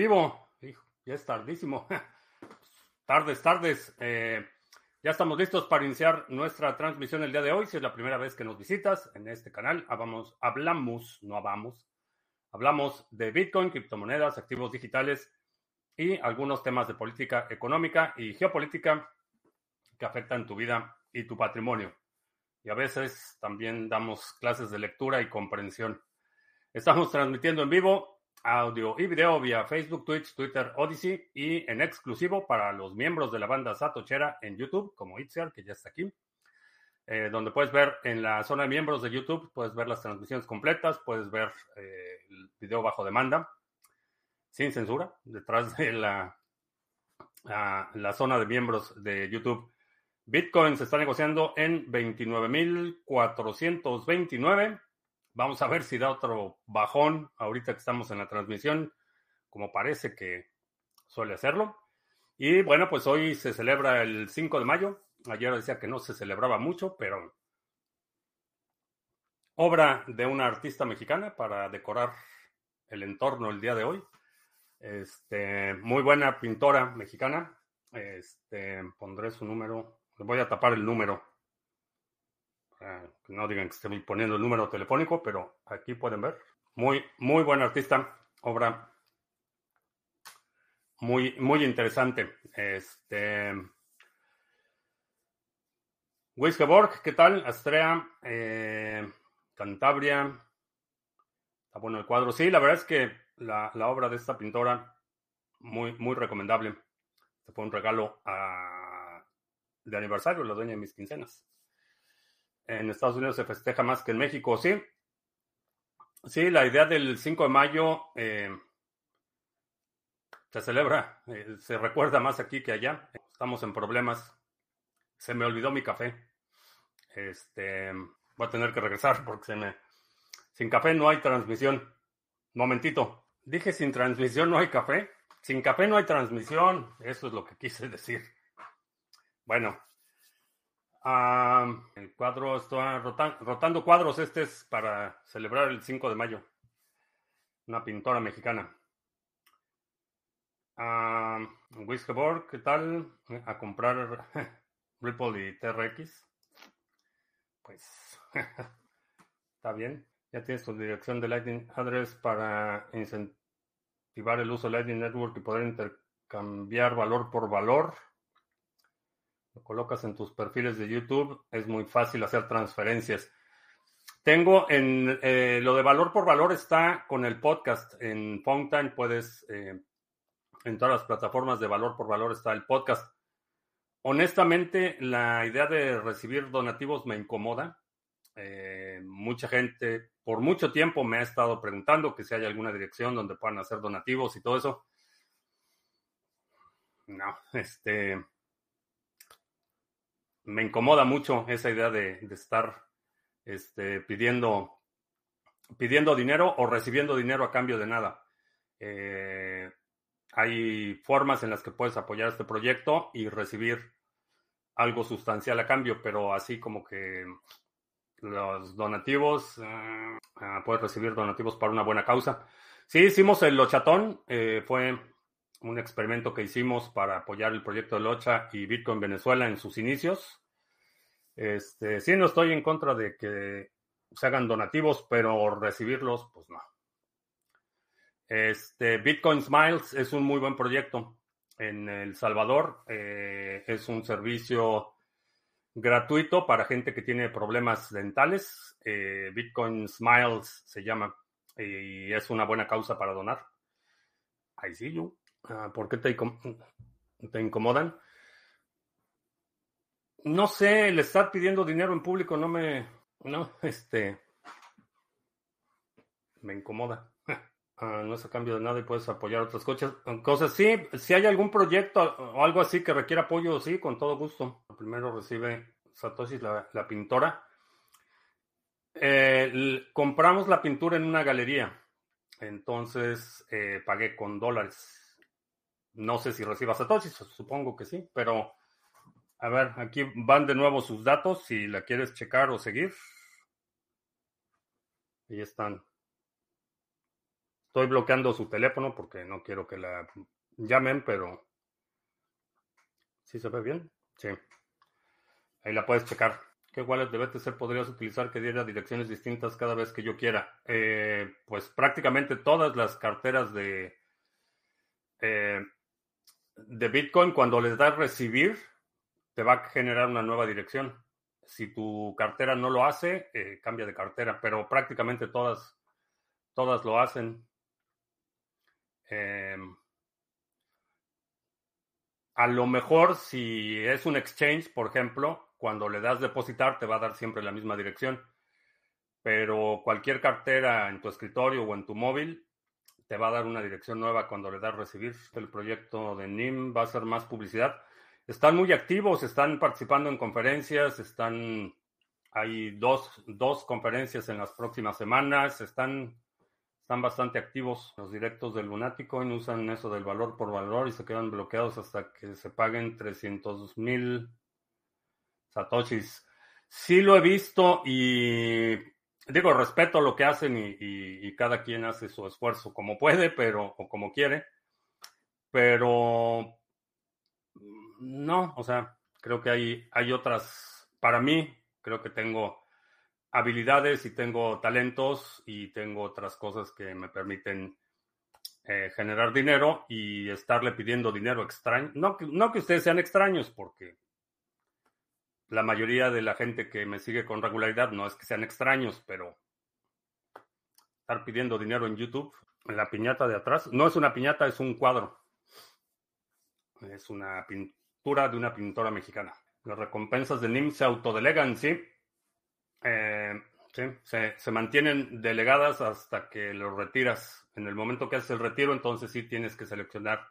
Vivo, ya es tardísimo. tardes, tardes. Eh, ya estamos listos para iniciar nuestra transmisión el día de hoy. Si es la primera vez que nos visitas en este canal, hablamos, hablamos no hablamos, hablamos de Bitcoin, criptomonedas, activos digitales y algunos temas de política económica y geopolítica que afectan tu vida y tu patrimonio. Y a veces también damos clases de lectura y comprensión. Estamos transmitiendo en vivo audio y video vía Facebook, Twitch, Twitter, Odyssey y en exclusivo para los miembros de la banda Satochera en YouTube, como Itziar, que ya está aquí, eh, donde puedes ver en la zona de miembros de YouTube, puedes ver las transmisiones completas, puedes ver eh, el video bajo demanda, sin censura, detrás de la, la zona de miembros de YouTube. Bitcoin se está negociando en 29.429 Vamos a ver si da otro bajón ahorita que estamos en la transmisión, como parece que suele hacerlo. Y bueno, pues hoy se celebra el 5 de mayo. Ayer decía que no se celebraba mucho, pero obra de una artista mexicana para decorar el entorno el día de hoy. Este, muy buena pintora mexicana. Este, pondré su número. Le voy a tapar el número no digan que estoy poniendo el número telefónico, pero aquí pueden ver. Muy, muy buen artista, obra muy, muy interesante. Este. Wiskeborg, ¿qué tal? Astrea, eh, Cantabria. Está bueno el cuadro. Sí, la verdad es que la, obra de esta pintora, muy, muy recomendable. Este fue un regalo de aniversario, la dueña de mis quincenas en Estados Unidos se festeja más que en México, ¿sí? Sí, la idea del 5 de mayo eh, se celebra, eh, se recuerda más aquí que allá. Estamos en problemas. Se me olvidó mi café. Este, voy a tener que regresar porque se me... Sin café no hay transmisión. Momentito. Dije sin transmisión no hay café. Sin café no hay transmisión. Eso es lo que quise decir. Bueno, el cuadro está rotando cuadros. Este es para celebrar el 5 de mayo. Una pintora mexicana. Uh, Whiskerborg, ¿qué tal? A comprar Ripple y TRX. Pues está bien. Ya tienes tu dirección de Lightning Address para incentivar el uso de Lightning Network y poder intercambiar valor por valor. Lo colocas en tus perfiles de YouTube, es muy fácil hacer transferencias. Tengo en eh, lo de valor por valor está con el podcast en Fountain, puedes eh, en todas las plataformas de valor por valor está el podcast. Honestamente, la idea de recibir donativos me incomoda. Eh, mucha gente por mucho tiempo me ha estado preguntando que si hay alguna dirección donde puedan hacer donativos y todo eso. No, este, me incomoda mucho esa idea de, estar este, pidiendo, pidiendo dinero o recibiendo dinero a cambio de nada. Eh, hay formas en las que puedes apoyar este proyecto y recibir algo sustancial a cambio, pero así como que los donativos, eh, ah, puedes recibir donativos para una buena causa. Sí, hicimos el Lochatón, eh, fue un experimento que hicimos para apoyar el proyecto de Locha y Bitcoin Venezuela en sus inicios. Este, sí, no estoy en contra de que se hagan donativos, pero recibirlos, pues no. Este, Bitcoin Smiles es un muy buen proyecto en El Salvador. Eh, es un servicio gratuito para gente que tiene problemas dentales. Eh, Bitcoin Smiles se llama y es una buena causa para donar. Ahí sí, yo. Ah, ¿Por qué te, te incomodan? No sé, el estar pidiendo dinero en público no me. No, este. Me incomoda. Ah, no es a cambio de nada y puedes apoyar otras cosas. cosas. Sí, si hay algún proyecto o algo así que requiera apoyo, sí, con todo gusto. Primero recibe Satoshi, la, pintora. Eh, compramos la pintura en una galería. Entonces eh, pagué con dólares. No sé si reciba Satoshi, supongo que sí, pero a ver, aquí van de nuevo sus datos si la quieres checar o seguir. Ahí están. Estoy bloqueando su teléfono porque no quiero que la llamen, pero ¿sí se ve bien? Sí. Ahí la puedes checar. ¿Qué wallet de BTC podrías utilizar que diera direcciones distintas cada vez que yo quiera? Eh, pues prácticamente todas las carteras de, eh, de Bitcoin, cuando les das recibir, te va a generar una nueva dirección. Si tu cartera no lo hace, eh, cambia de cartera, pero prácticamente todas, todas lo hacen. Em, a lo mejor si es un exchange, por ejemplo, cuando le das depositar te va a dar siempre la misma dirección. Pero cualquier cartera en tu escritorio o en tu móvil te va a dar una dirección nueva cuando le das recibir. El proyecto de NIM va a ser más publicidad. Están muy activos, están participando en conferencias, están hay dos, dos conferencias en las próximas semanas, están están bastante activos. Los directos del Lunaticoin usan eso del valor por valor y se quedan bloqueados hasta que se paguen 300 mil satoshis. Sí lo he visto y digo, respeto lo que hacen y, cada quien hace su esfuerzo como puede, pero, o como quiere. Pero no, o sea, creo que hay, hay otras, para mí, creo que tengo habilidades y tengo talentos y tengo otras cosas que me permiten eh, generar dinero y estarle pidiendo dinero extraño. No, no que ustedes sean extraños, porque la mayoría de la gente que me sigue con regularidad no es que sean extraños, pero estar pidiendo dinero en YouTube, en la piñata de atrás, no es una piñata, es un cuadro. Es una pintura de una pintora mexicana. Las recompensas de NIM se autodelegan, sí. Eh, sí, se, mantienen delegadas hasta que lo retiras. En el momento que haces el retiro, entonces sí tienes que seleccionar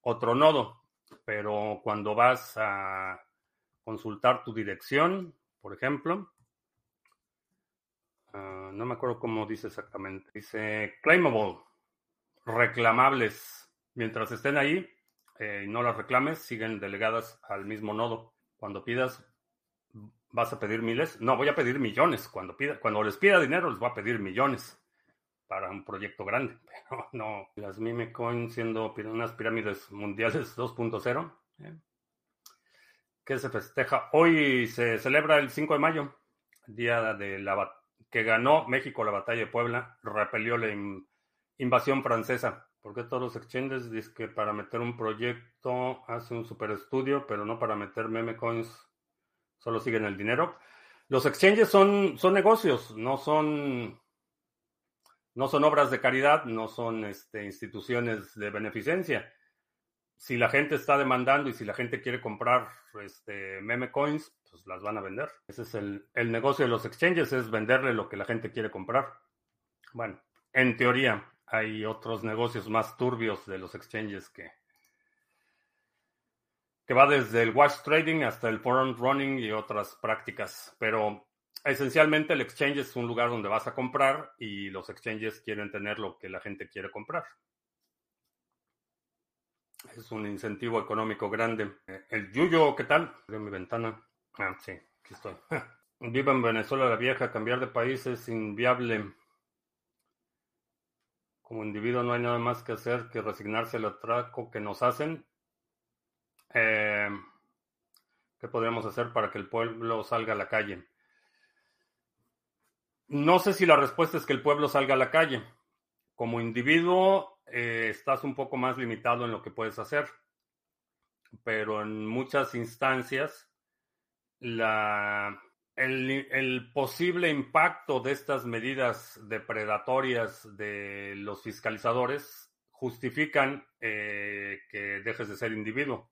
otro nodo. Pero cuando vas a consultar tu dirección, por ejemplo, ah, no me acuerdo cómo dice exactamente. Dice claimable, reclamables. Mientras estén ahí eh, y no las reclames, siguen delegadas al mismo nodo. Cuando pidas ¿Vas a pedir miles? No, voy a pedir millones. Cuando, pida, cuando les pida dinero, les voy a pedir millones para un proyecto grande. Pero no, las meme coins siendo unas pirámides mundiales 2.0. ¿eh? ¿Qué se festeja? Hoy se celebra el 5 de mayo, día de la que ganó México la batalla de Puebla, repelió la invasión francesa. Porque todos los exchanges dicen que para meter un proyecto hace un super estudio, pero no para meter meme coins solo siguen el dinero. Los exchanges son, son negocios, no son, no son obras de caridad, no son este, instituciones de beneficencia. Si la gente está demandando y si la gente quiere comprar este, meme coins, pues las van a vender. Ese es el, el negocio de los exchanges, es venderle lo que la gente quiere comprar. Bueno, en teoría hay otros negocios más turbios de los exchanges que, que va desde el watch trading hasta el front running y otras prácticas. Pero esencialmente el exchange es un lugar donde vas a comprar y los exchanges quieren tener lo que la gente quiere comprar. Es un incentivo económico grande. El Yuyo, ¿qué tal? De mi ventana. Ah, sí, aquí estoy. Viva en Venezuela la vieja, cambiar de país es inviable. Como individuo no hay nada más que hacer que resignarse al atraco que nos hacen eh, ¿Qué podríamos hacer para que el pueblo salga a la calle? No sé si la respuesta es que el pueblo salga a la calle. Como individuo, eh, estás un poco más limitado en lo que puedes hacer. Pero en muchas instancias, la, el, posible impacto de estas medidas depredatorias de los fiscalizadores justifican eh, que dejes de ser individuo.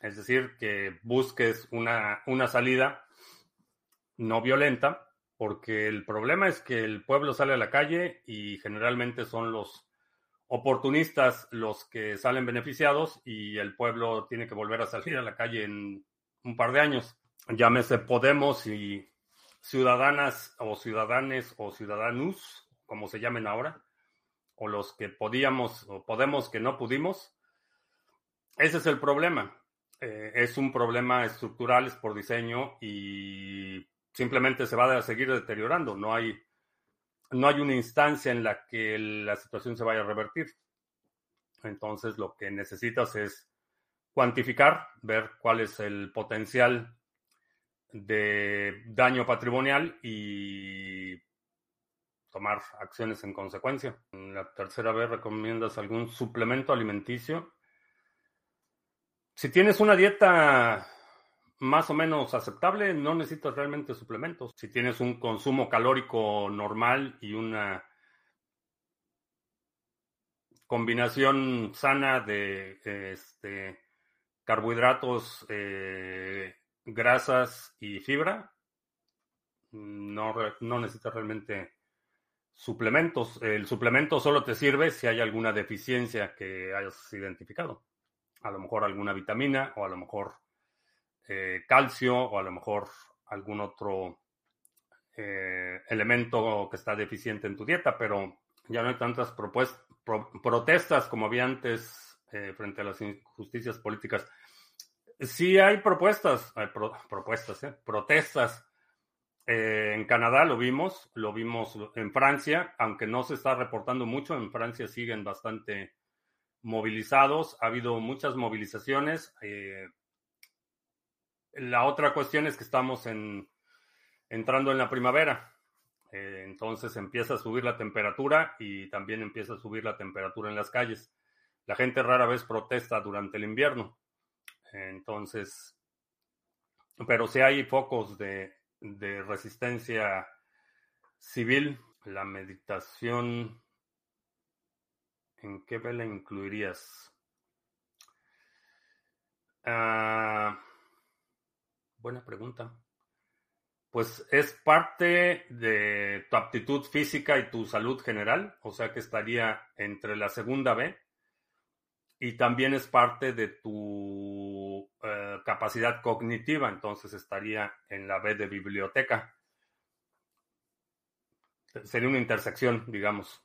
Es decir, que busques una, una salida no violenta, porque el problema es que el pueblo sale a la calle y generalmente son los oportunistas los que salen beneficiados y el pueblo tiene que volver a salir a la calle en un par de años. Llámese Podemos y ciudadanas o ciudadanes o ciudadanos, como se llamen ahora, o los que podíamos o podemos que no pudimos. Ese es el problema. Eh, es un problema estructural, es por diseño y simplemente se va a seguir deteriorando. No hay, no hay una instancia en la que la situación se vaya a revertir. Entonces lo que necesitas es cuantificar, ver cuál es el potencial de daño patrimonial y tomar acciones en consecuencia. En la tercera vez recomiendas algún suplemento alimenticio. Si tienes una dieta más o menos aceptable, no necesitas realmente suplementos. Si tienes un consumo calórico normal y una combinación sana de este, carbohidratos, eh, grasas y fibra, no, no necesitas realmente suplementos. El suplemento solo te sirve si hay alguna deficiencia que hayas identificado. A lo mejor alguna vitamina o a lo mejor eh, calcio o a lo mejor algún otro eh, elemento que está deficiente en tu dieta, pero ya no hay tantas protestas como había antes eh, frente a las injusticias políticas. Sí hay propuestas, hay propuestas, protestas. en Canadá lo vimos, lo vimos en Francia, aunque no se está reportando mucho, en Francia siguen bastante movilizados, ha habido muchas movilizaciones. La otra cuestión es que estamos en, entrando en la primavera. Eh, entonces empieza a subir la temperatura y también empieza a subir la temperatura en las calles. La gente rara vez protesta durante el invierno. Entonces, pero si hay focos de, resistencia civil, la meditación, ¿en qué vela incluirías? Ah, Buena pregunta. Pues es parte de tu aptitud física y tu salud general, o sea que estaría entre la segunda B y también es parte de tu eh, capacidad cognitiva, entonces estaría en la B de biblioteca. Sería una intersección, digamos.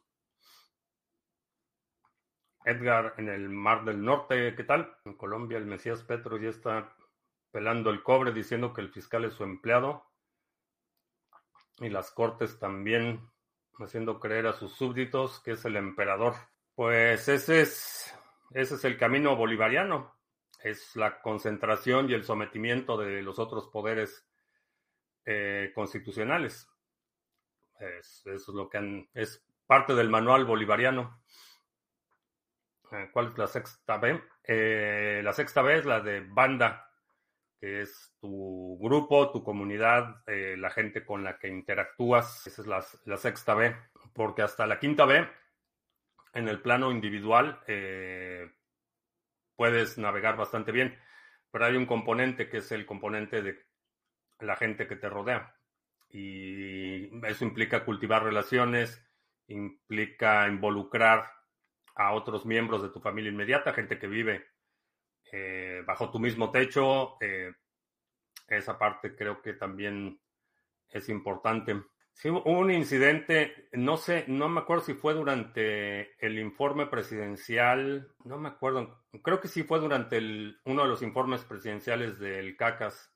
Edgar en el Mar del Norte, ¿qué tal? En Colombia el Mesías Petro ya está pelando el cobre diciendo que el fiscal es su empleado y las cortes también haciendo creer a sus súbditos que es el emperador. Pues ese es, ese es el camino bolivariano, es la concentración y el sometimiento de los otros poderes eh, constitucionales. Es, eso es lo que es parte del manual bolivariano. Eh, ¿Cuál es la sexta B? Eh, la sexta B es la de banda que es tu grupo, tu comunidad, eh, la gente con la que interactúas. Esa es la, sexta B, porque hasta la quinta B, en el plano individual, eh, puedes navegar bastante bien, pero hay un componente que es el componente de la gente que te rodea. Y eso implica cultivar relaciones, implica involucrar a otros miembros de tu familia inmediata, gente que vive eh, bajo tu mismo techo. Eh, esa parte creo que también es importante. Sí, hubo un incidente, no sé, no me acuerdo si fue durante el informe presidencial, no me acuerdo, creo que sí fue durante el, uno de los informes presidenciales del CACAS,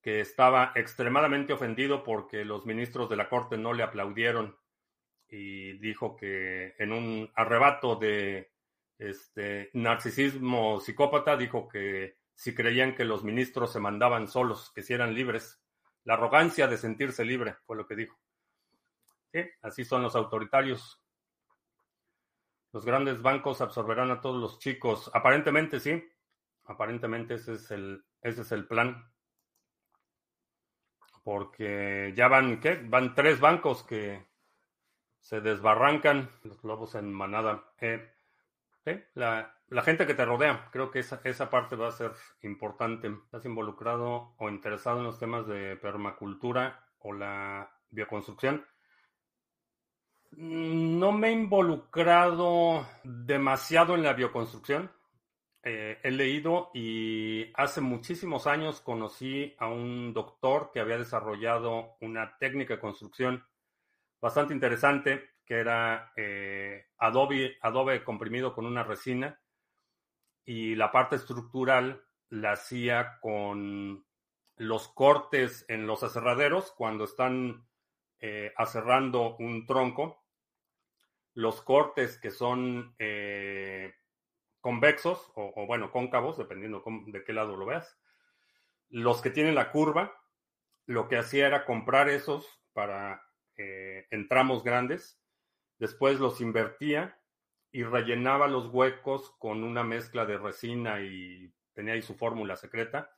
que estaba extremadamente ofendido porque los ministros de la Corte no le aplaudieron y dijo que en un arrebato de este, narcisismo psicópata dijo que si creían que los ministros se mandaban solos, que si eran libres, la arrogancia de sentirse libre, fue lo que dijo. Así son los autoritarios. Los grandes bancos absorberán a todos los chicos. Aparentemente sí. Aparentemente ese es el, ese es el plan. Porque ya van, ¿qué? Van tres bancos que se desbarrancan, los lobos en manada. Eh, la, gente que te rodea, creo que esa, esa parte va a ser importante. ¿Estás involucrado o interesado en los temas de permacultura o la bioconstrucción? Mm, no me he involucrado demasiado en la bioconstrucción. Eh, he leído y hace muchísimos años conocí a un doctor que había desarrollado una técnica de construcción bastante interesante que era eh, adobe, adobe comprimido con una resina y la parte estructural la hacía con los cortes en los aserraderos cuando están eh, aserrando un tronco. Los cortes que son eh, convexos o, bueno, cóncavos, dependiendo de qué lado lo veas. Los que tienen la curva, lo que hacía era comprar esos para eh, grandes, después los invertía y rellenaba los huecos con una mezcla de resina y tenía ahí su fórmula secreta.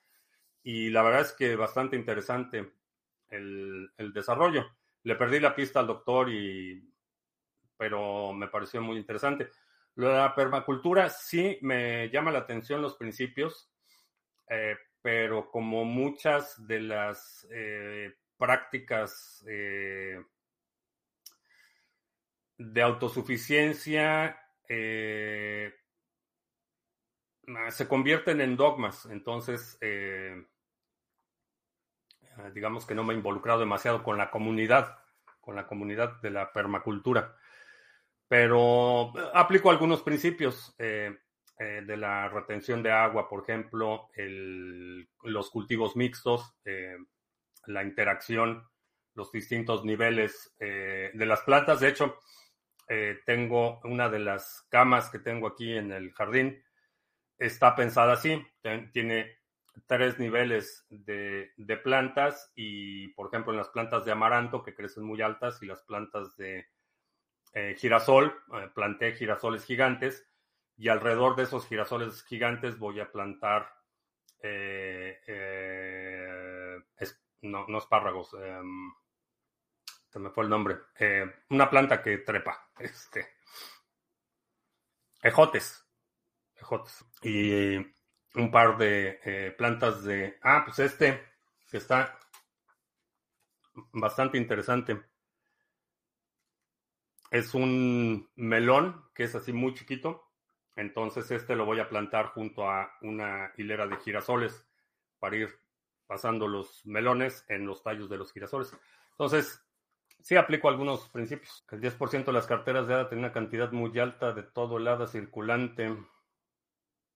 Y la verdad es que bastante interesante el, desarrollo. Le perdí la pista al doctor y pero me pareció muy interesante. Lo de la permacultura sí me llama la atención los principios, eh, pero como muchas de las eh, prácticas eh, de autosuficiencia eh, se convierten en dogmas. Entonces, eh, digamos que no me he involucrado demasiado con la comunidad, con la comunidad de la permacultura. Pero aplico algunos principios de la retención de agua, por ejemplo, los cultivos mixtos, la interacción, los distintos niveles de las plantas. De hecho, eh, tengo una de las camas que tengo aquí en el jardín, está pensada así, tiene tres niveles de, plantas y, por ejemplo, en las plantas de amaranto que crecen muy altas y las plantas de eh, girasol, eh, planté girasoles gigantes y alrededor de esos girasoles gigantes voy a plantar, no, espárragos, em, me fue el nombre, eh, una planta que trepa, este, ejotes, ejotes, y un par de eh, plantas de, ah, pues este, que está bastante interesante. Es un melón que es así muy chiquito. Entonces este lo voy a plantar junto a una hilera de girasoles para ir pasando los melones en los tallos de los girasoles. Entonces, Sí, aplico algunos principios. El 10% de las carteras de ADA tiene una cantidad muy alta de todo el ADA circulante.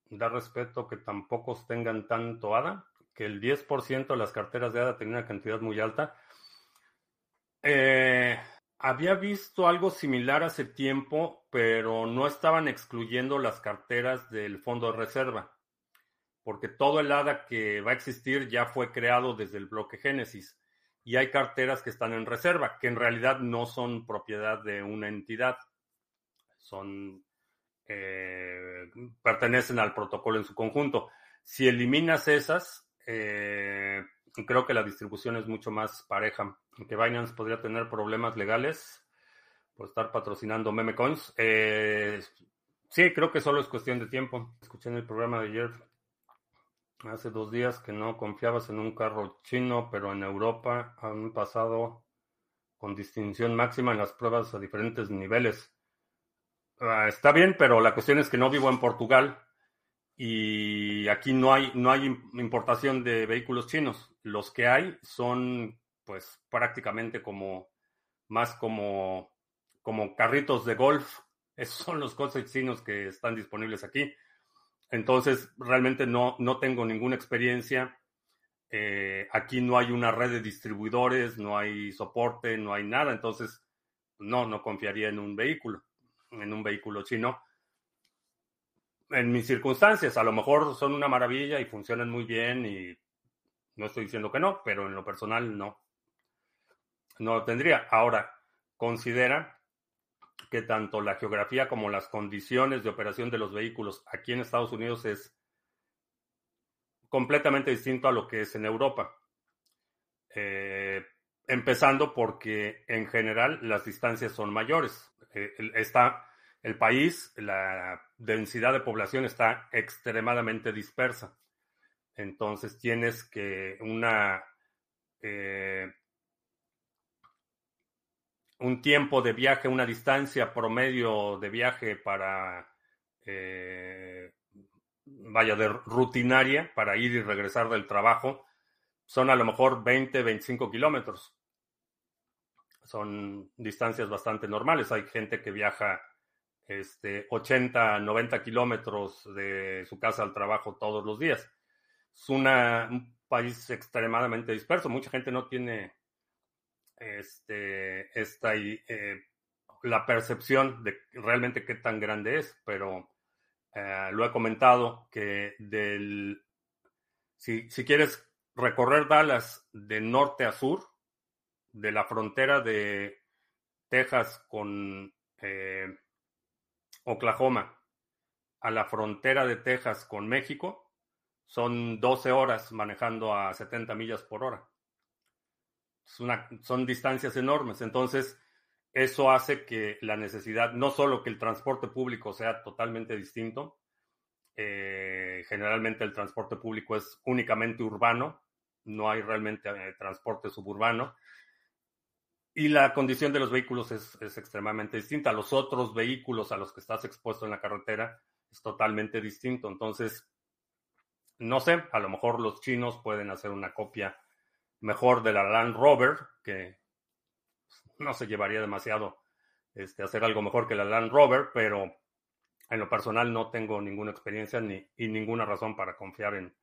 Da respeto que tampoco tengan tanto ADA. Que el 10% de las carteras de ADA tiene una cantidad muy alta. Eh, había visto algo similar hace tiempo, pero no estaban excluyendo las carteras del fondo de reserva, porque todo el ADA que va a existir ya fue creado desde el bloque Génesis y hay carteras que están en reserva, que en realidad no son propiedad de una entidad, son eh, pertenecen al protocolo en su conjunto. Si eliminas esas, eh, creo que la distribución es mucho más pareja. Que Binance podría tener problemas legales por estar patrocinando memecoins. Eh, sí, creo que solo es cuestión de tiempo. Escuché en el programa de ayer Hace dos días que no confiabas en un carro chino, pero en Europa han pasado con distinción máxima en las pruebas a diferentes niveles. Ah, está bien, pero la cuestión es que no vivo en Portugal y aquí no hay, no hay importación de vehículos chinos. Los que hay son pues prácticamente como más como, como carritos de golf. Esos son los coches chinos que están disponibles aquí. Entonces, realmente no, no tengo ninguna experiencia. Eh, aquí no hay una red de distribuidores, no hay soporte, no hay nada. Entonces, no, no confiaría en un vehículo, en un vehículo chino. En mis circunstancias, a lo mejor son una maravilla y funcionan muy bien y no estoy diciendo que no, pero en lo personal no. No lo tendría. Ahora, considera que tanto la geografía como las condiciones de operación de los vehículos aquí en Estados Unidos es completamente distinto a lo que es en Europa. Eh, empezando porque en general las distancias son mayores. Eh, está el país, la densidad de población está extremadamente dispersa. Entonces tienes que una eh, un tiempo de viaje, una distancia promedio de viaje para, eh, vaya, de rutinaria, para ir y regresar del trabajo, son a lo mejor 20, 25 kilómetros. Son distancias bastante normales. Hay gente que viaja este, 80, 90 kilómetros de su casa al trabajo todos los días. Es un país extremadamente disperso. Mucha gente no tiene este, esta, eh, la percepción de realmente qué tan grande es, pero eh, lo he comentado que del, si, si quieres recorrer Dallas de norte a sur, de la frontera de Texas con eh, Oklahoma a la frontera de Texas con México, son 12 horas manejando a 70 millas por hora. Son distancias enormes. Entonces, eso hace que la necesidad, no solo que el transporte público sea totalmente distinto, eh, generalmente el transporte público es únicamente urbano, no hay realmente eh, transporte suburbano. Y la condición de los vehículos es, es, extremadamente distinta. Los otros vehículos a los que estás expuesto en la carretera es totalmente distinto. Entonces, no sé, a lo mejor los chinos pueden hacer una copia mejor de la Land Rover, que no se llevaría demasiado este, hacer algo mejor que la Land Rover, pero en lo personal no tengo ninguna experiencia ni y ninguna razón para confiar en,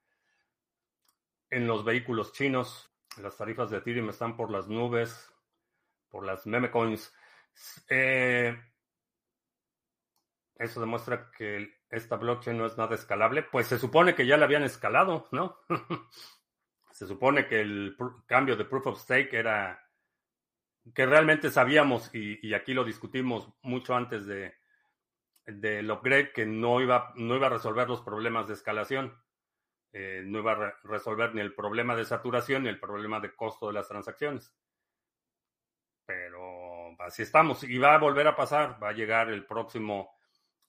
en los vehículos chinos. Las tarifas de Ethereum están por las nubes, por las meme coins. Eh, eso demuestra que esta blockchain no es nada escalable. Pues se supone que ya la habían escalado, ¿no? se supone que el cambio de proof of stake era que realmente sabíamos, y, aquí lo discutimos mucho antes de del upgrade, que no iba, no iba a resolver los problemas de escalación. Eh, no iba a resolver ni el problema de saturación ni el problema de costo de las transacciones. Pero así estamos. Y va a volver a pasar. Va a llegar el próximo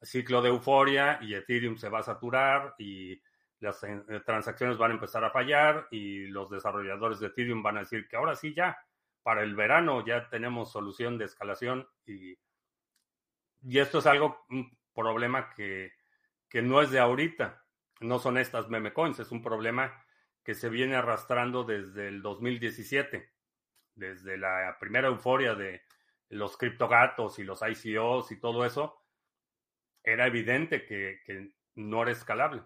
ciclo de euforia y Ethereum se va a saturar y las eh, transacciones van a empezar a fallar y los desarrolladores de Ethereum van a decir que ahora sí ya, para el verano ya tenemos solución de escalación y, y esto es algo, un problema que, que no es de ahorita no son estas meme coins, es un problema que se viene arrastrando desde el 2017, desde la primera euforia de los criptogatos y los ICOs y todo eso, era evidente que, no era escalable.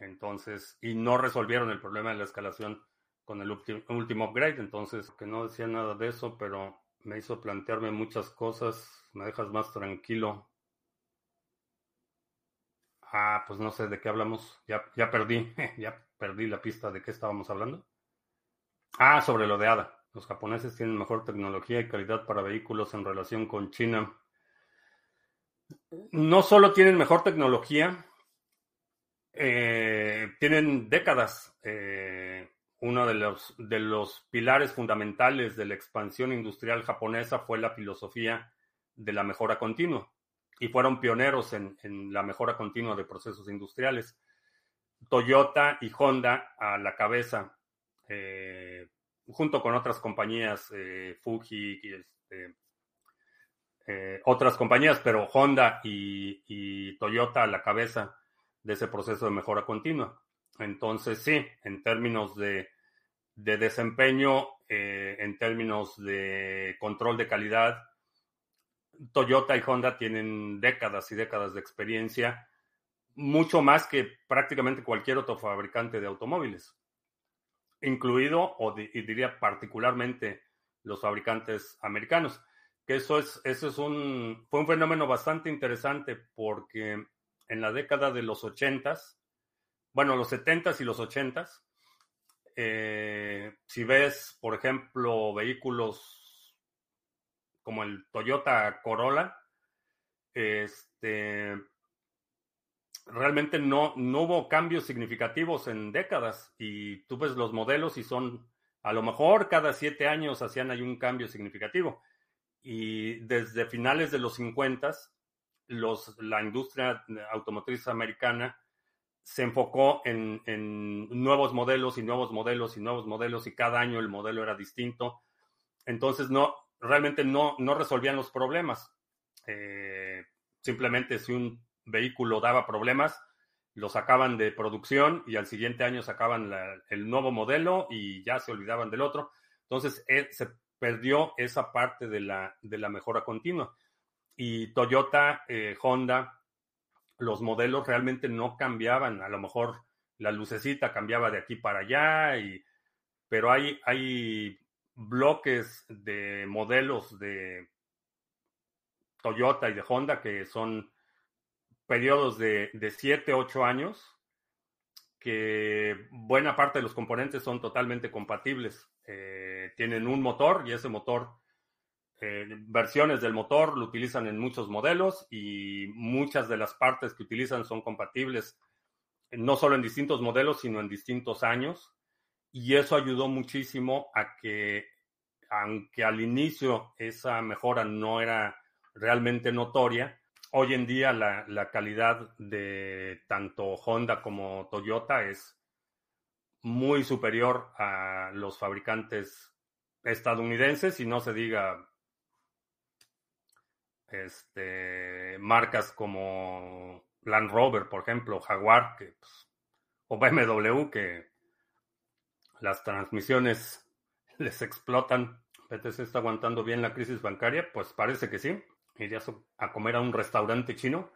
Entonces, y no resolvieron el problema de la escalación con el último upgrade, entonces, que no decía nada de eso, pero me hizo plantearme muchas cosas, me dejas más tranquilo. Ah, pues no sé de qué hablamos. Ya, ya perdí, ya perdí la pista de qué estábamos hablando. Ah, sobre lo de ADA. Los japoneses tienen mejor tecnología y calidad para vehículos en relación con China. No solo tienen mejor tecnología, eh, tienen décadas. Eh, uno de los, pilares fundamentales de la expansión industrial japonesa fue la filosofía de la mejora continua y fueron pioneros en, la mejora continua de procesos industriales. Toyota y Honda a la cabeza, eh, junto con otras compañías, Fuji, este, eh, otras compañías, pero Honda y, Toyota a la cabeza de ese proceso de mejora continua. Entonces, sí, en términos de, de desempeño, en términos de control de calidad, Toyota y Honda tienen décadas y décadas de experiencia, mucho más que prácticamente cualquier otro fabricante de automóviles, incluido, o y diría particularmente, los fabricantes americanos. Que eso es, eso es un, fue un fenómeno bastante interesante porque en la década de los ochentas, bueno, los setentas y los ochentas, eh, si ves, por ejemplo, vehículos como el Toyota Corolla, este, realmente no, no hubo cambios significativos en décadas y tú ves los modelos y son, a lo mejor cada siete años hacían ahí un cambio significativo. Y desde finales de los 50, la industria automotriz americana se enfocó en, en, nuevos modelos y nuevos modelos y nuevos modelos y cada año el modelo era distinto. Entonces no, realmente no, no resolvían los problemas. Eh, simplemente si un vehículo daba problemas, lo sacaban de producción y al siguiente año sacaban el nuevo modelo y ya se olvidaban del otro. Entonces eh, se perdió esa parte de la, de la mejora continua. Y Toyota, eh, Honda, los modelos realmente no cambiaban. A lo mejor la lucecita cambiaba de aquí para allá, y, pero hay, hay bloques de modelos de Toyota y de Honda que son periodos de, de 7, 8 años, que buena parte de los componentes son totalmente compatibles. Eh, tienen un motor y ese motor, eh, versiones del motor lo utilizan en muchos modelos y muchas de las partes que utilizan son compatibles no solo en distintos modelos, sino en distintos años. Y eso ayudó muchísimo a que, aunque al inicio esa mejora no era realmente notoria, hoy en día la, la calidad de tanto Honda como Toyota es muy superior a los fabricantes estadounidenses y no se diga este, marcas como Land Rover, por ejemplo, Jaguar, pues, o BMW, que las transmisiones les explotan. ¿PTC está aguantando bien la crisis bancaria? Pues parece que sí. ¿Irías a comer a un restaurante chino?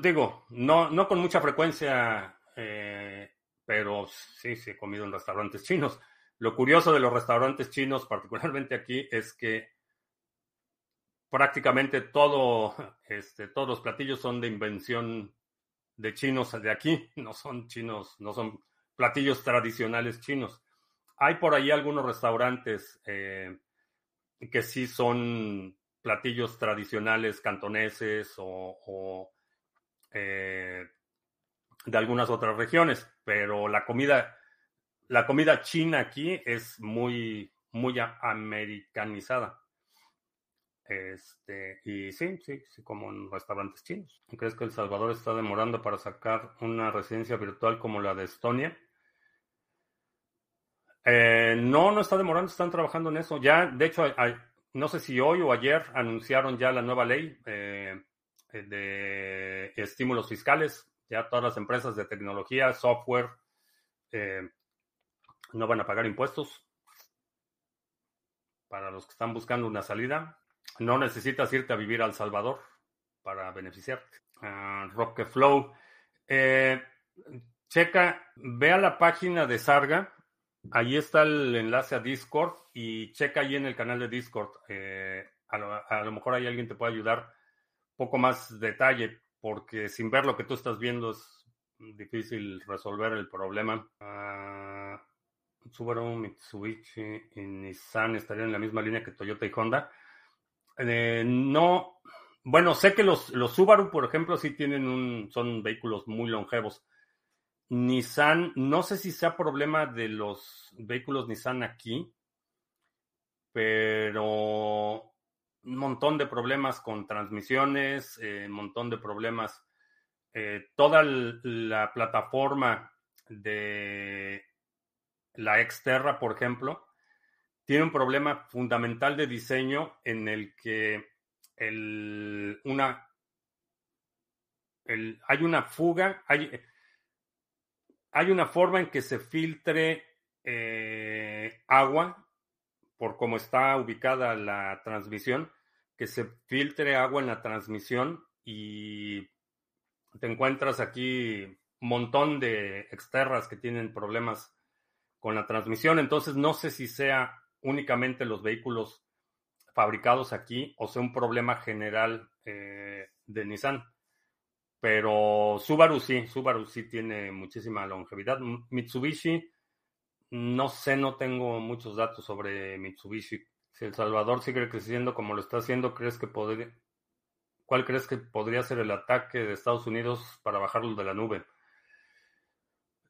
digo, no, no con mucha frecuencia, eh, pero sí, sí he comido en restaurantes chinos. Lo curioso de los restaurantes chinos, particularmente aquí, es que prácticamente todo, este, todos los platillos son de invención de chinos de aquí, no son chinos, no son platillos tradicionales chinos. Hay por ahí algunos restaurantes eh, que sí son platillos tradicionales cantoneses o, eh, de algunas otras regiones, pero la comida, la comida china aquí es muy, muy americanizada. Este, y sí, sí, sí, como en restaurantes chinos. ¿Crees que El Salvador está demorando para sacar una residencia virtual como la de Estonia? Eh, no, no está demorando, están trabajando en eso. Ya, de hecho, no sé si hoy o ayer anunciaron ya la nueva ley eh, de estímulos fiscales. Ya todas las empresas de tecnología, software, eh, no van a pagar impuestos. Para los que están buscando una salida, no necesitas irte a vivir a El Salvador para beneficiarte. Uh, Rockeflow. Eh, checa, ve a la página de Sarga. Ahí está el enlace a Discord y checa ahí en el canal de Discord. Eh, a, lo, mejor ahí alguien te puede ayudar poco más detalle, porque sin ver lo que tú estás viendo es difícil resolver el problema. Uh, Subaru, Mitsubishi y Nissan estarían en la misma línea que Toyota y Honda. Eh, no, bueno, sé que los, los Subaru, por ejemplo, sí tienen un, son vehículos muy longevos. Nissan, no sé si sea problema de los vehículos Nissan aquí, pero un montón de problemas con transmisiones, eh, un montón de problemas. Eh, toda la plataforma de la Xterra, por ejemplo, tiene un problema fundamental de diseño en el que el, una, el, hay una fuga, hay, hay, una forma en que se filtre eh, agua por cómo está ubicada la transmisión, que se filtre agua en la transmisión y te encuentras aquí un montón de exterras que tienen problemas con la transmisión. Entonces no sé si sea únicamente los vehículos fabricados aquí o sea un problema general eh, de Nissan. Pero Subaru sí, Subaru sí tiene muchísima longevidad. Mitsubishi, no sé, no tengo muchos datos sobre Mitsubishi. Si El Salvador sigue creciendo como lo está haciendo, ¿crees que podría, ¿cuál crees que podría ser el ataque de Estados Unidos para bajarlo de la nube?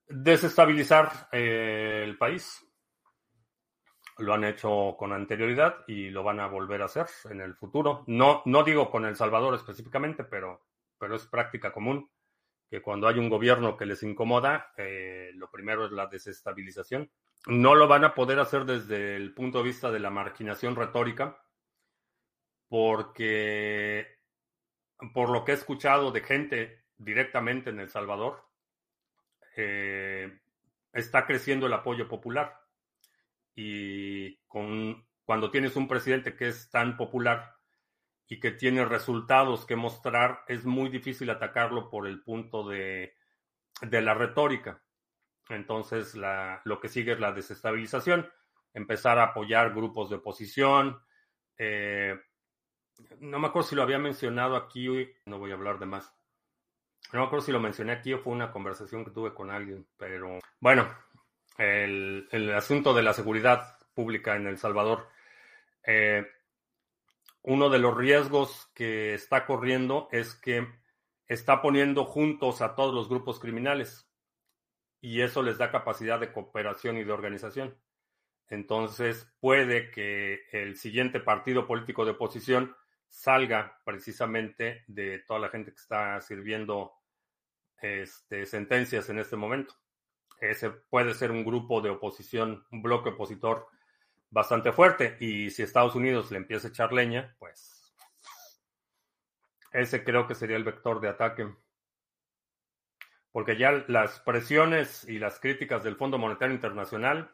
Desestabilizar eh, el país lo han hecho con anterioridad y lo van a volver a hacer en el futuro. No, no digo con El Salvador específicamente, pero, pero es práctica común que cuando hay un gobierno que les incomoda, eh, lo primero es la desestabilización. No lo van a poder hacer desde el punto de vista de la marginación retórica, porque por lo que he escuchado de gente directamente en El Salvador, eh, está creciendo el apoyo popular y con, cuando tienes un presidente que es tan popular y que tiene resultados que mostrar, es muy difícil atacarlo por el punto de, de la retórica. Entonces, lo que sigue es la desestabilización. empezar a apoyar grupos de oposición. Eh, no me acuerdo si lo había mencionado aquí, no voy a hablar de más. No me acuerdo si lo mencioné aquí o fue una conversación que tuve con alguien, pero bueno, el, asunto de la seguridad pública en El Salvador. Eh, uno de los riesgos que está corriendo es que está poniendo juntos a todos los grupos criminales y eso les da capacidad de cooperación y de organización. Entonces puede que el siguiente partido político de oposición salga precisamente de toda la gente que está sirviendo este, sentencias en este momento. Ese puede ser un grupo de oposición, un bloque opositor bastante fuerte. Y si Estados Unidos le empieza a echar leña, pues ese creo que sería el vector de ataque. Porque ya las presiones y las críticas del Fondo Monetario Internacional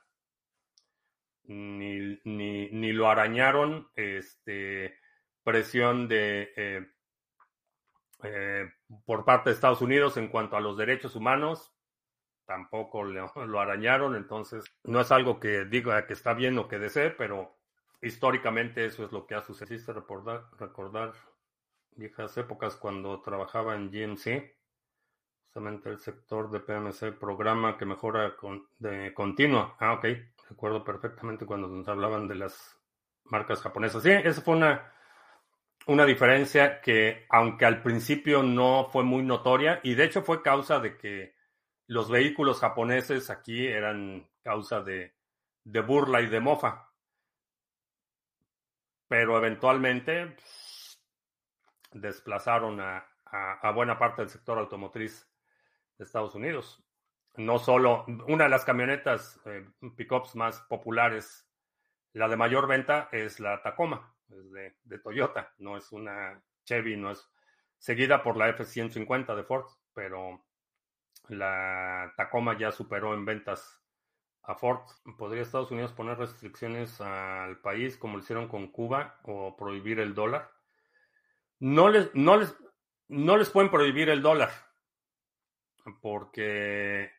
ni, ni, lo arañaron. Este, presión de eh, eh, por parte de Estados Unidos en cuanto a los derechos humanos, tampoco lo, lo, arañaron, entonces no es algo que diga que está bien o que desee, pero históricamente eso es lo que ha sucedido. Recordar, recordar viejas épocas cuando trabajaba en GMC, justamente el sector de PMC, programa que mejora con, de continua. Ah, ok, recuerdo perfectamente cuando nos hablaban de las marcas japonesas. Sí, esa fue una una diferencia que, aunque al principio no fue muy notoria, y de hecho fue causa de que los vehículos japoneses aquí eran causa de, burla y de mofa. Pero eventualmente desplazaron a, buena parte del sector automotriz de Estados Unidos. No solo, una de las camionetas eh, pickups más populares, la de mayor venta es la Tacoma de, Toyota, no es una Chevy, no es seguida por la F-150 de Ford, pero la Tacoma ya superó en ventas a Ford. ¿Podría Estados Unidos poner restricciones al país como lo hicieron con Cuba o prohibir el dólar? No les, no les, no les pueden prohibir el dólar porque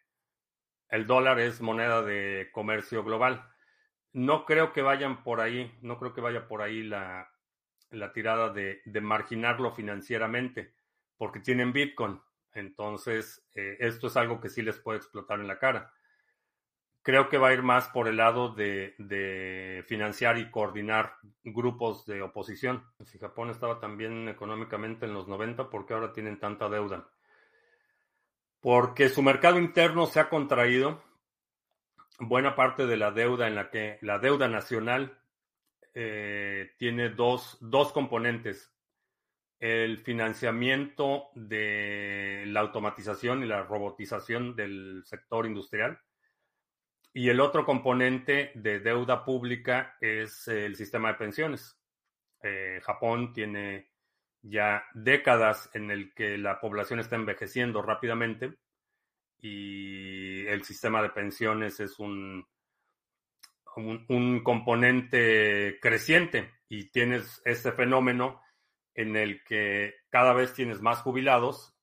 el dólar es moneda de comercio global. No creo que vayan por ahí, no creo que vaya por ahí la, tirada de, marginarlo financieramente, porque tienen Bitcoin. Entonces, eh, esto es algo que sí les puede explotar en la cara. Creo que va a ir más por el lado de, financiar y coordinar grupos de oposición. Si Japón estaba también económicamente en los 90, ¿por qué ahora tienen tanta deuda? Porque su mercado interno se ha contraído buena parte de la deuda en la que la deuda nacional eh, tiene dos, dos componentes. El financiamiento de la automatización y la robotización del sector industrial. Y el otro componente de deuda pública es el sistema de pensiones. Eh, Japón tiene ya décadas en el que la población está envejeciendo rápidamente y el sistema de pensiones es un, un, componente creciente y tienes este fenómeno en el que cada vez tienes más jubilados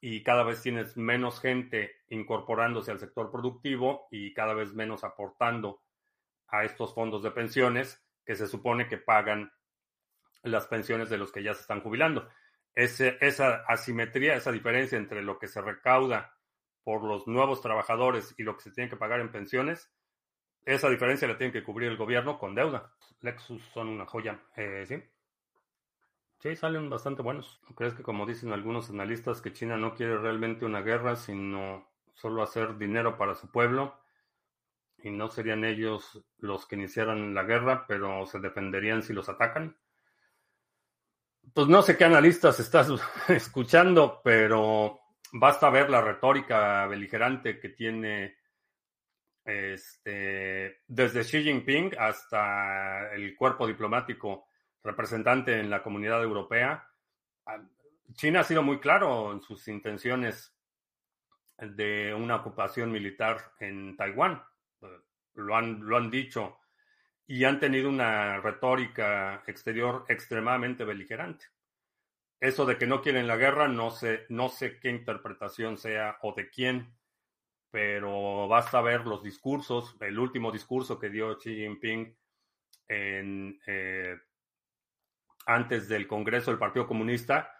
y cada vez tienes menos gente incorporándose al sector productivo y cada vez menos aportando a estos fondos de pensiones que se supone que pagan las pensiones de los que ya se están jubilando. Esa asimetría, esa diferencia entre lo que se recauda por los nuevos trabajadores y lo que se tiene que pagar en pensiones, esa diferencia la tiene que cubrir el gobierno con deuda. Lexus son una joya, eh, ¿sí? Sí, salen bastante buenos. ¿Crees que como dicen algunos analistas que China no quiere realmente una guerra, sino solo hacer dinero para su pueblo? Y no serían ellos los que iniciaran la guerra, pero se defenderían si los atacan. Pues no sé qué analistas estás escuchando, pero basta ver la retórica beligerante que tiene este, desde Xi Jinping hasta el cuerpo diplomático representante en la comunidad europea. China ha sido muy claro en sus intenciones de una ocupación militar en Taiwán. Lo han, lo han dicho y han tenido una retórica exterior extremadamente beligerante. Eso de que no quieren la guerra, no sé, no sé qué interpretación sea o de quién, pero basta ver los discursos, el último discurso que dio Xi Jinping en, eh, antes del Congreso del Partido Comunista,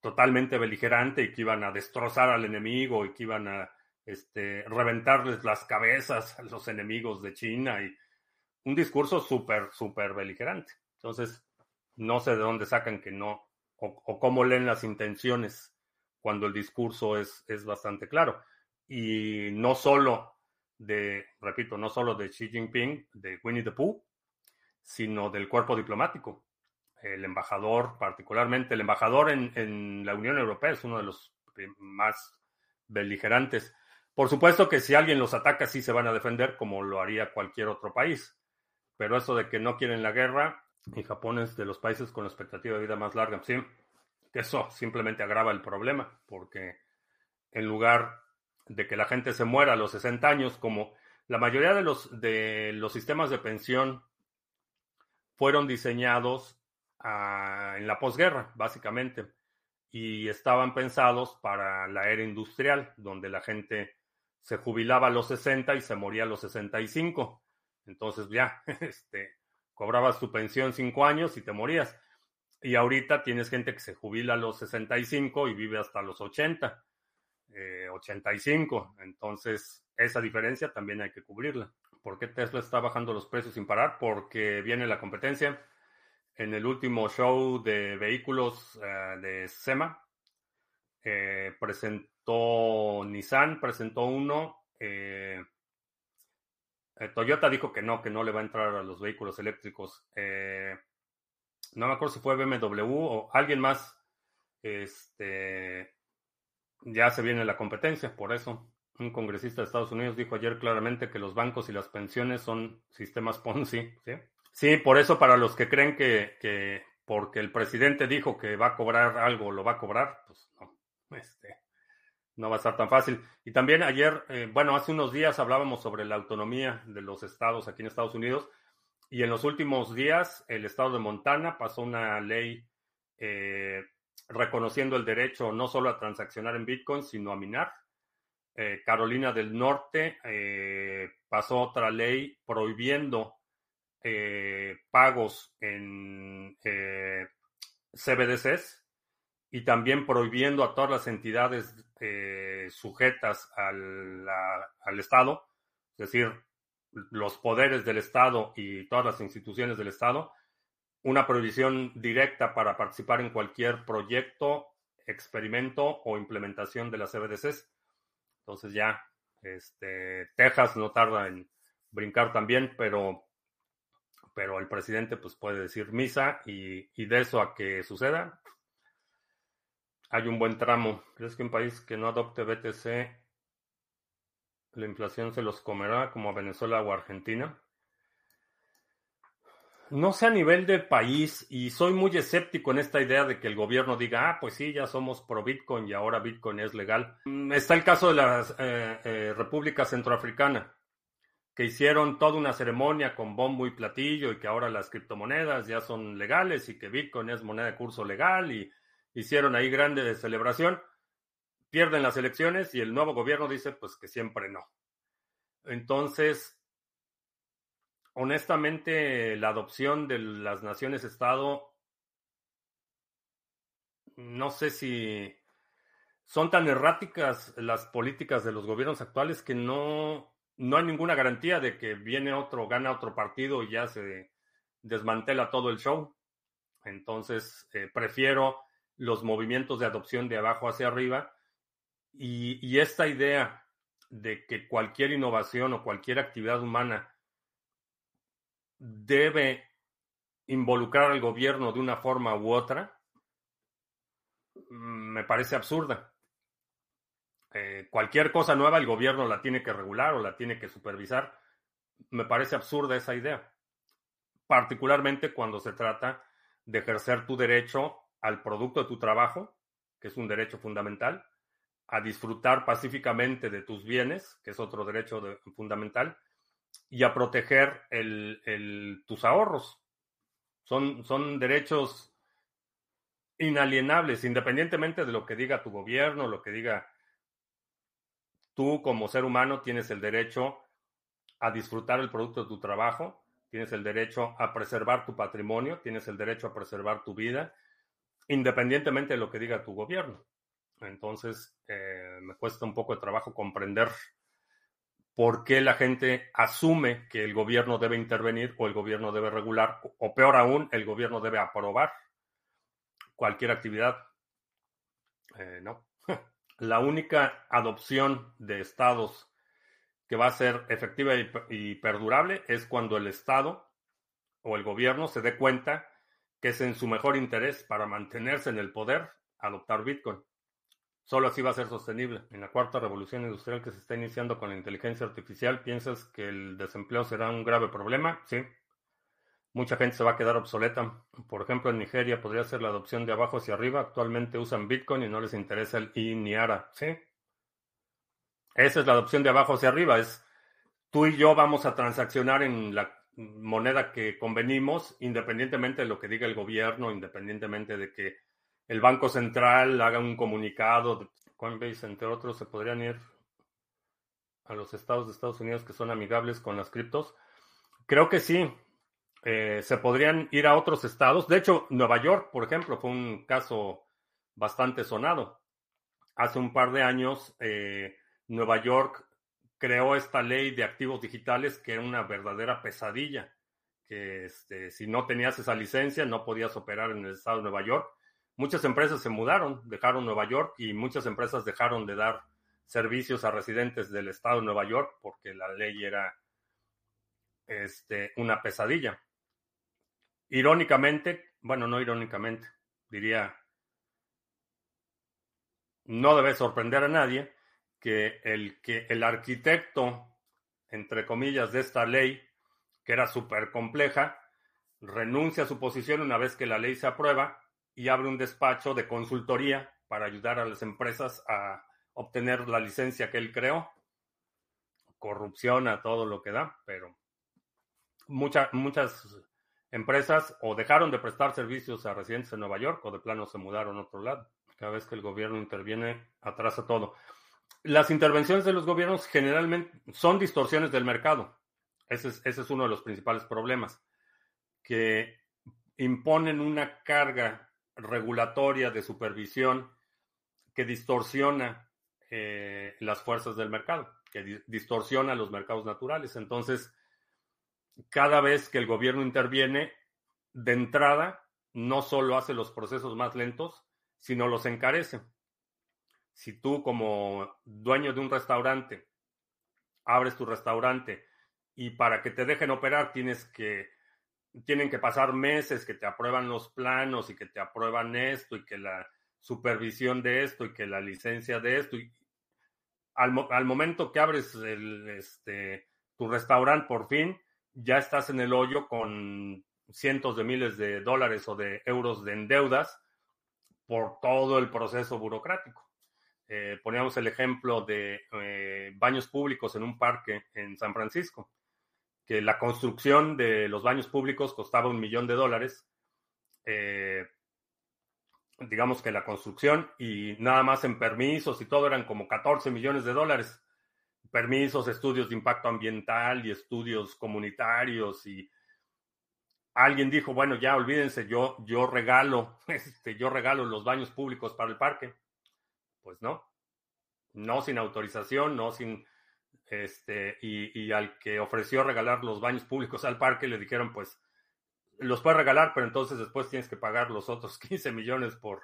totalmente beligerante y que iban a destrozar al enemigo y que iban a este, reventarles las cabezas a los enemigos de China y un discurso súper, súper beligerante. Entonces, no sé de dónde sacan que no, o, cómo leen las intenciones cuando el discurso es, es bastante claro. Y no solo de, repito, no solo de Xi Jinping, de Winnie the Pooh, sino del cuerpo diplomático. El embajador, particularmente el embajador en, en la Unión Europea, es uno de los más beligerantes. Por supuesto que si alguien los ataca, sí se van a defender como lo haría cualquier otro país. Pero eso de que no quieren la guerra, y Japón es de los países con la expectativa de vida más larga, sí, eso simplemente agrava el problema, porque en lugar de que la gente se muera a los 60 años, como la mayoría de los, de los sistemas de pensión fueron diseñados en la posguerra, básicamente, y estaban pensados para la era industrial, donde la gente se jubilaba a los 60 y se moría a los 65. Entonces ya, este, cobrabas tu pensión cinco años y te morías. Y ahorita tienes gente que se jubila a los 65 y vive hasta los 80, 85. Eh, Entonces, esa diferencia también hay que cubrirla. ¿Por qué Tesla está bajando los precios sin parar? Porque viene la competencia. En el último show de vehículos eh, de SEMA, eh, presentó Nissan, presentó uno. Toyota dijo que no, que no le va a entrar a los vehículos eléctricos. no me acuerdo si fue BMW o alguien más. Este, ya se viene la competencia, por eso. Un congresista de Estados Unidos dijo ayer claramente que los bancos y las pensiones son sistemas Ponzi. Sí, sí por eso para los que creen que, que porque el presidente dijo que va a cobrar algo, lo va a cobrar, pues no, este, no va a estar tan fácil. Y también ayer, eh, bueno, hace unos días hablábamos sobre la autonomía de los estados aquí en Estados Unidos y en los últimos días el estado de Montana pasó una ley eh, reconociendo el derecho no solo a transaccionar en Bitcoin, sino a minar. Eh, Carolina del Norte pasó otra ley prohibiendo eh, pagos en CBDCs y también prohibiendo a todas las entidades sujetas al, al Estado, es decir, los poderes del Estado y todas las instituciones del Estado, una prohibición directa para participar en cualquier proyecto, experimento o implementación de las CBDCs. Entonces ya, este, Texas no tarda en brincar también, pero, pero el presidente pues puede decir misa y, y de eso a que suceda, hay un buen tramo. ¿Crees que un país que no adopte BTC, la inflación se los comerá como a Venezuela o Argentina? No sé a nivel de país y soy muy escéptico en esta idea de que el gobierno diga, ah, pues sí, ya somos pro Bitcoin y ahora Bitcoin es legal. Mm, está el caso de la eh, eh, República Centroafricana, que hicieron toda una ceremonia con bombo y platillo y que ahora las criptomonedas ya son legales y que Bitcoin es moneda de curso legal y hicieron ahí grande celebración. Pierden las elecciones y el nuevo gobierno dice pues que siempre no. Entonces, honestamente, la adopción de las naciones-estado, no sé si son tan erráticas las políticas de los gobiernos actuales que no, no hay ninguna garantía de que viene otro, gana otro partido y ya se desmantela todo el show. Entonces, eh, prefiero los movimientos de adopción de abajo hacia arriba y, esta idea de que cualquier innovación o cualquier actividad humana debe involucrar al gobierno de una forma u otra, mm, me parece absurda. Eh, cualquier cosa nueva el gobierno la tiene que regular o la tiene que supervisar. Me parece absurda esa idea, particularmente cuando se trata de ejercer tu derecho al producto de tu trabajo, que es un derecho fundamental, a disfrutar pacíficamente de tus bienes, que es otro derecho fundamental, y a proteger tus ahorros. Son, son derechos inalienables, independientemente de lo que diga tu gobierno, lo que diga tú como ser humano tienes el derecho a disfrutar el producto de tu trabajo, tienes el derecho a preservar tu patrimonio, tienes el derecho a preservar tu vida, independientemente de lo que diga tu gobierno. Entonces, eh, me cuesta un poco de trabajo comprender por qué la gente asume que el gobierno debe intervenir o el gobierno debe regular, o peor aún, el gobierno debe aprobar cualquier actividad. Eh, no. La única adopción de estados que va a ser efectiva y, perdurable es cuando el Estado o el gobierno se dé cuenta que es en su mejor interés para mantenerse en el poder adoptar Bitcoin. Solo así va a ser sostenible. En la cuarta revolución industrial que se está iniciando con la inteligencia artificial, ¿piensas que el desempleo será un grave problema? Sí. Mucha gente se va a quedar obsoleta. Por ejemplo, en Nigeria podría ser la adopción de abajo hacia arriba. Actualmente usan Bitcoin y no les interesa el INIARA. Sí. Esa es la adopción de abajo hacia arriba. Es tú y yo vamos a transaccionar en la moneda que convenimos, independientemente de lo que diga el gobierno, independientemente de que el Banco Central haga un comunicado. Coinbase, entre otros, se podrían ir a los estados de Estados Unidos que son amigables con las criptos. Creo que sí. Eh, se podrían ir a otros estados. De hecho, Nueva York, por ejemplo, fue un caso bastante sonado. Hace un par de años, eh, Nueva York creó esta ley de activos digitales que era una verdadera pesadilla, que este, si no tenías esa licencia no podías operar en el estado de Nueva York muchas empresas se mudaron, dejaron Nueva York y muchas empresas dejaron de dar servicios a residentes del estado de Nueva York porque la ley era este, una pesadilla. Irónicamente, bueno, no irónicamente, diría, no debe sorprender a nadie que el, que el arquitecto, entre comillas, de esta ley, que era súper compleja, renuncia a su posición una vez que la ley se aprueba y abre un despacho de consultoría para ayudar a las empresas a obtener la licencia que él creó. Corrupción a todo lo que da, pero muchas muchas empresas o dejaron de prestar servicios a residentes en Nueva York o de plano se mudaron a otro lado. Cada vez que el gobierno interviene, atrasa todo. Las intervenciones de los gobiernos generalmente son distorsiones del mercado. Ese es, uno de los principales problemas, que imponen una carga regulatoria de supervisión que distorsiona eh, las fuerzas del mercado, que distorsiona los mercados naturales. Entonces, cada vez que el gobierno interviene, de entrada, no solo hace los procesos más lentos, sino los encarece. Si tú como dueño de un restaurante abres tu restaurante y para que te dejen operar tienes que tienen que pasar meses que te aprueban los planos y que te aprueban esto y que la supervisión de esto y que la licencia de esto. Y al, momento que abres este, tu restaurante por fin, ya estás en el hoyo con cientos de miles de dólares o de euros de deudas por todo el proceso burocrático. Eh, poníamos el ejemplo de eh, baños públicos en un parque en San Francisco que la construcción de los baños públicos costaba un millón de dólares. Eh, digamos que la construcción y nada más en permisos y todo eran como 14 millones de dólares. Permisos, estudios de impacto ambiental y estudios comunitarios y alguien dijo, bueno, ya olvídense, yo, yo regalo, este, yo regalo los baños públicos para el parque. Pues no, no sin autorización, no sin este, y, al que ofreció regalar los baños públicos al parque le dijeron, pues, los puedes regalar, pero entonces después tienes que pagar los otros 15 millones por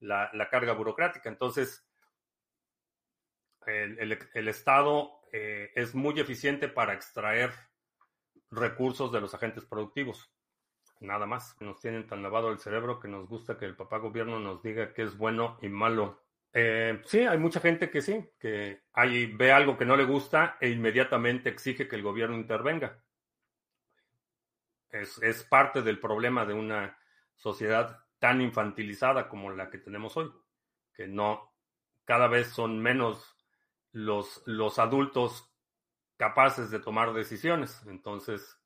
la, carga burocrática. Entonces, el, Estado eh, es muy eficiente para extraer recursos de los agentes productivos. Nada más. Nos tienen tan lavado el cerebro que nos gusta que el papá gobierno nos diga qué es bueno y malo. Eh, sí, hay mucha gente que sí, que ahí ve algo que no le gusta e inmediatamente exige que el gobierno intervenga. Es, es parte del problema de una sociedad tan infantilizada como la que tenemos hoy, que no, cada vez son menos los, los adultos capaces de tomar decisiones. Entonces,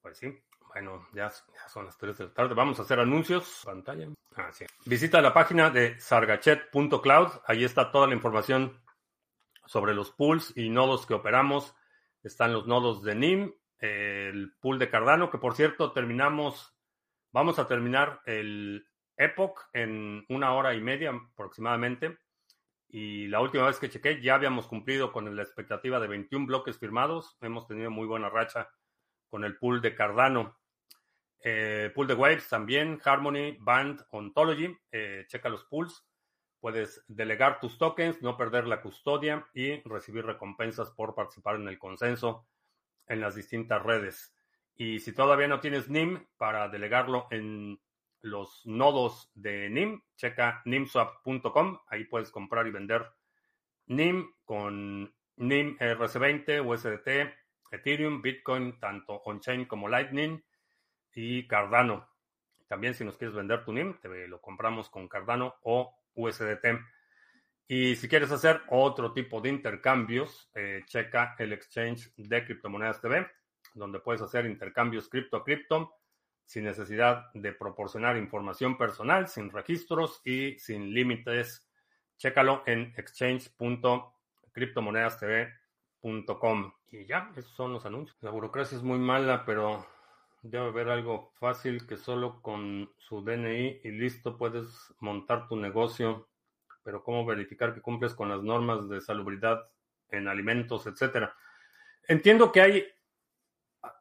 pues sí, Bueno, ya, son las 3 de la tarde. Vamos a hacer anuncios. Pantalla. Ah, sí. Visita la página de sargachet.cloud. Ahí está toda la información sobre los pools y nodos que operamos. Están los nodos de NIM, el pool de Cardano, que por cierto terminamos, vamos a terminar el Epoch en una hora y media aproximadamente. Y la última vez que chequé ya habíamos cumplido con la expectativa de 21 bloques firmados. Hemos tenido muy buena racha con el pool de Cardano. Eh, pool de Waves también, Harmony, Band, Ontology. Eh, checa los pools. Puedes delegar tus tokens, no perder la custodia y recibir recompensas por participar en el consenso en las distintas redes. Y si todavía no tienes NIM para delegarlo en los nodos de NIM, checa nimswap.com. Ahí puedes comprar y vender NIM con NIM RC20, USDT, Ethereum, Bitcoin, tanto on-chain como Lightning y Cardano. También si nos quieres vender tu NIM, te lo compramos con Cardano o USDT. Y si quieres hacer otro tipo de intercambios, eh, checa el exchange de criptomonedas TV, donde puedes hacer intercambios cripto a cripto sin necesidad de proporcionar información personal, sin registros y sin límites. Chécalo en exchange.criptomonedastv.com. Y ya, esos son los anuncios. La burocracia es muy mala, pero debe haber algo fácil que solo con su DNI y listo puedes montar tu negocio. Pero ¿cómo verificar que cumples con las normas de salubridad en alimentos, etcétera? Entiendo que hay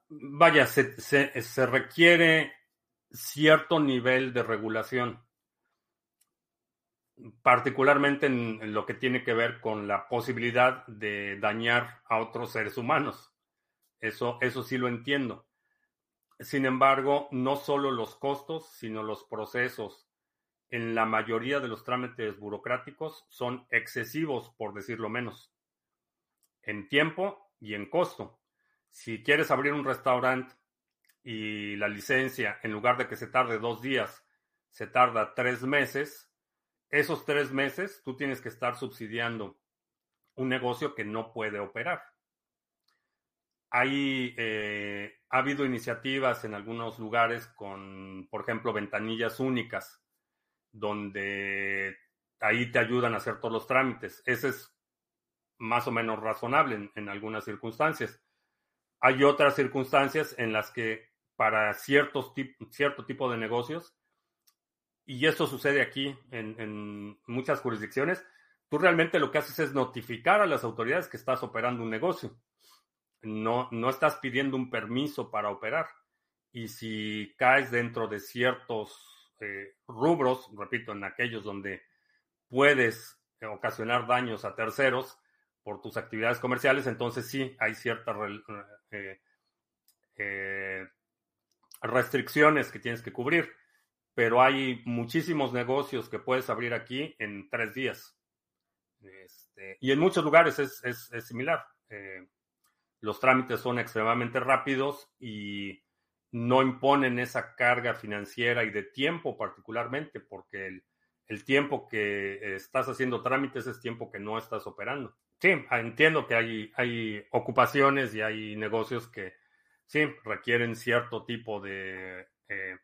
vaya, se, requiere cierto nivel de regulación, particularmente en, lo que tiene que ver con la posibilidad de dañar a otros seres humanos. Eso, eso sí lo entiendo. Sin embargo, no solo los costos, sino los procesos en la mayoría de los trámites burocráticos son excesivos, por decirlo menos, en tiempo y en costo. Si quieres abrir un restaurante y la licencia, en lugar de que se tarde dos días, se tarda tres meses, esos tres meses tú tienes que estar subsidiando un negocio que no puede operar. Hay, eh, ha habido iniciativas en algunos lugares con, por ejemplo, ventanillas únicas, donde ahí te ayudan a hacer todos los trámites. Ese es más o menos razonable en algunas circunstancias. Hay otras circunstancias en las que para ciertos cierto tipo de negocios, y eso sucede aquí en, muchas jurisdicciones, tú realmente lo que haces es notificar a las autoridades que estás operando un negocio. No, no estás pidiendo un permiso para operar. Y si caes dentro de ciertos eh, rubros, repito, en aquellos donde puedes ocasionar daños a terceros, por tus actividades comerciales, entonces sí hay ciertas eh, eh, restricciones que tienes que cubrir, pero hay muchísimos negocios que puedes abrir aquí en tres días. Este, y en muchos lugares es, similar. Eh, los trámites son extremadamente rápidos y no imponen esa carga financiera y de tiempo particularmente, porque el tiempo que estás haciendo trámites es tiempo que no estás operando. Sí, entiendo que hay, hay ocupaciones y hay negocios que sí requieren cierto tipo de eh,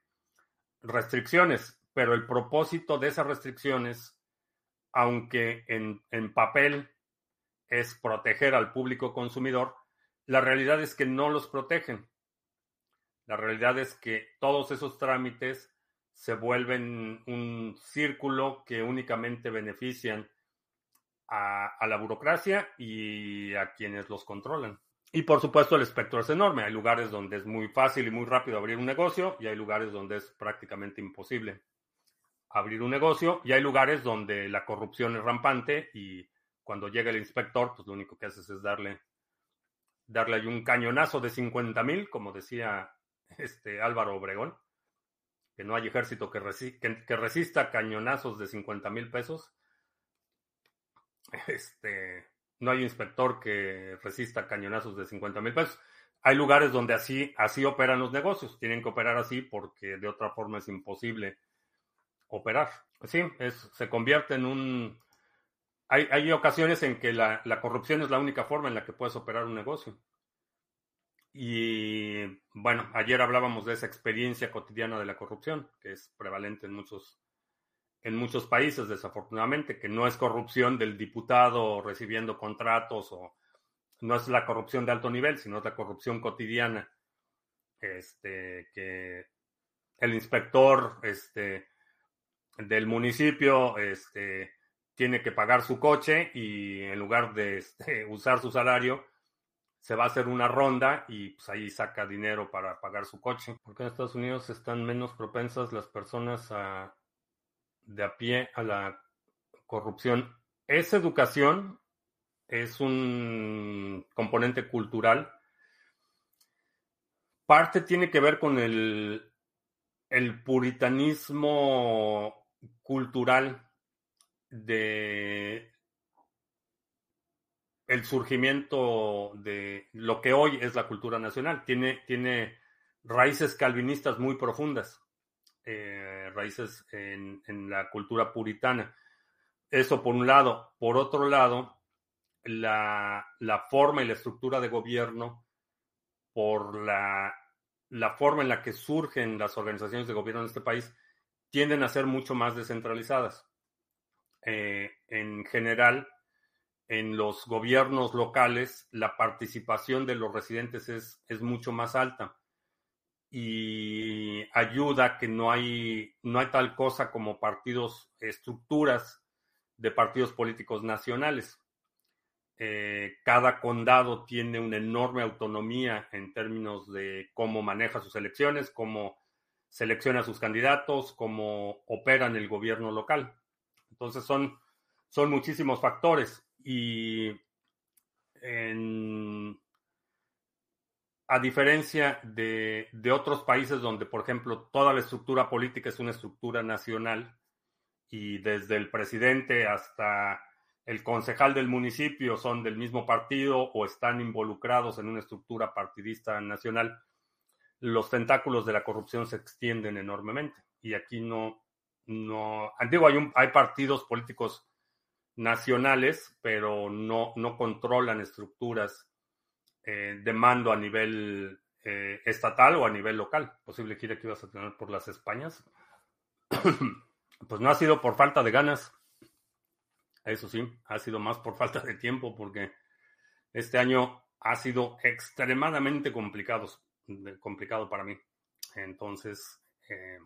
restricciones, pero el propósito de esas restricciones, aunque en, en papel es proteger al público consumidor, la realidad es que no los protegen. La realidad es que todos esos trámites se vuelven un círculo que únicamente benefician a, la burocracia y a quienes los controlan. Y por supuesto el espectro es enorme. Hay lugares donde es muy fácil y muy rápido abrir un negocio y hay lugares donde es prácticamente imposible abrir un negocio y hay lugares donde la corrupción es rampante y cuando llega el inspector, pues lo único que haces es darle, darle un cañonazo de 50 mil, como decía este Álvaro Obregón, que no hay ejército que, que resista cañonazos de 50 mil pesos este, no hay inspector que resista cañonazos de 50 mil pesos. Hay lugares donde así, así operan los negocios, tienen que operar así porque de otra forma es imposible operar. Sí, se convierte en un... Hay, hay ocasiones en que la, la, corrupción es la única forma en la que puedes operar un negocio. y bueno, ayer hablábamos de esa experiencia cotidiana de la corrupción, que es prevalente en muchos, en muchos países, desafortunadamente, que no es corrupción del diputado recibiendo contratos o no es la corrupción de alto nivel, sino la corrupción cotidiana. Este, que el inspector este, del municipio este, tiene que pagar su coche y en lugar de este, usar su salario, se va a hacer una ronda y pues ahí saca dinero para pagar su coche. Porque en Estados Unidos están menos propensas las personas a, de a pie a la corrupción. Es educación, es un componente cultural. Parte tiene que ver con el, el puritanismo cultural de el surgimiento de lo que hoy es la cultura nacional. Tiene, tiene raíces calvinistas muy profundas, eh, raíces en, la cultura puritana. Eso por un lado. Por otro lado, la, forma y la estructura de gobierno, por la, forma en la que surgen las organizaciones de gobierno en este país, tienden a ser mucho más descentralizadas. Eh, en general, en los gobiernos locales, la participación de los residentes es, es mucho más alta y ayuda que no hay, no hay tal cosa como partidos, estructuras de partidos políticos nacionales. Eh, cada condado tiene una enorme autonomía en términos de cómo maneja sus elecciones, cómo selecciona sus candidatos, cómo opera en el gobierno local. Entonces son, son muchísimos factores y a diferencia de, otros países donde, por ejemplo, toda la estructura política es una estructura nacional y desde el presidente hasta el concejal del municipio son del mismo partido o están involucrados en una estructura partidista nacional, los tentáculos de la corrupción se extienden enormemente. Y aquí no, no, digo, hay, hay partidos políticos nacionales, pero no, no controlan estructuras eh, de mando a nivel eh, estatal o a nivel local. Posible gira que ibas a tener por las Españas. pues no ha sido por falta de ganas. Eso sí, ha sido más por falta de tiempo, porque este año ha sido extremadamente complicado, complicado para mí. Entonces, eh,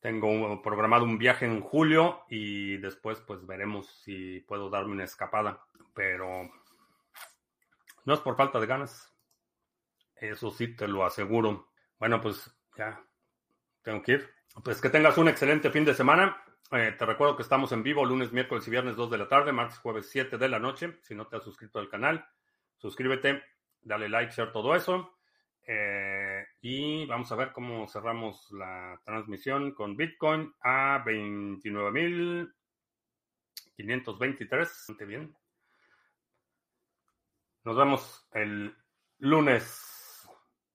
tengo programado un viaje en julio y después pues veremos si puedo darme una escapada. Pero no es por falta de ganas. Eso sí, te lo aseguro. Bueno, pues ya tengo que ir. Pues que tengas un excelente fin de semana. Eh, te recuerdo que estamos en vivo lunes, miércoles y viernes 2 de la tarde, martes, jueves 7 de la noche. Si no te has suscrito al canal, suscríbete, dale like, share todo eso. Eh, y vamos a ver cómo cerramos la transmisión con Bitcoin a 29.523. Bastante bien. Nos vemos el lunes.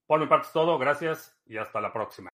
Por mi parte es todo. Gracias y hasta la próxima.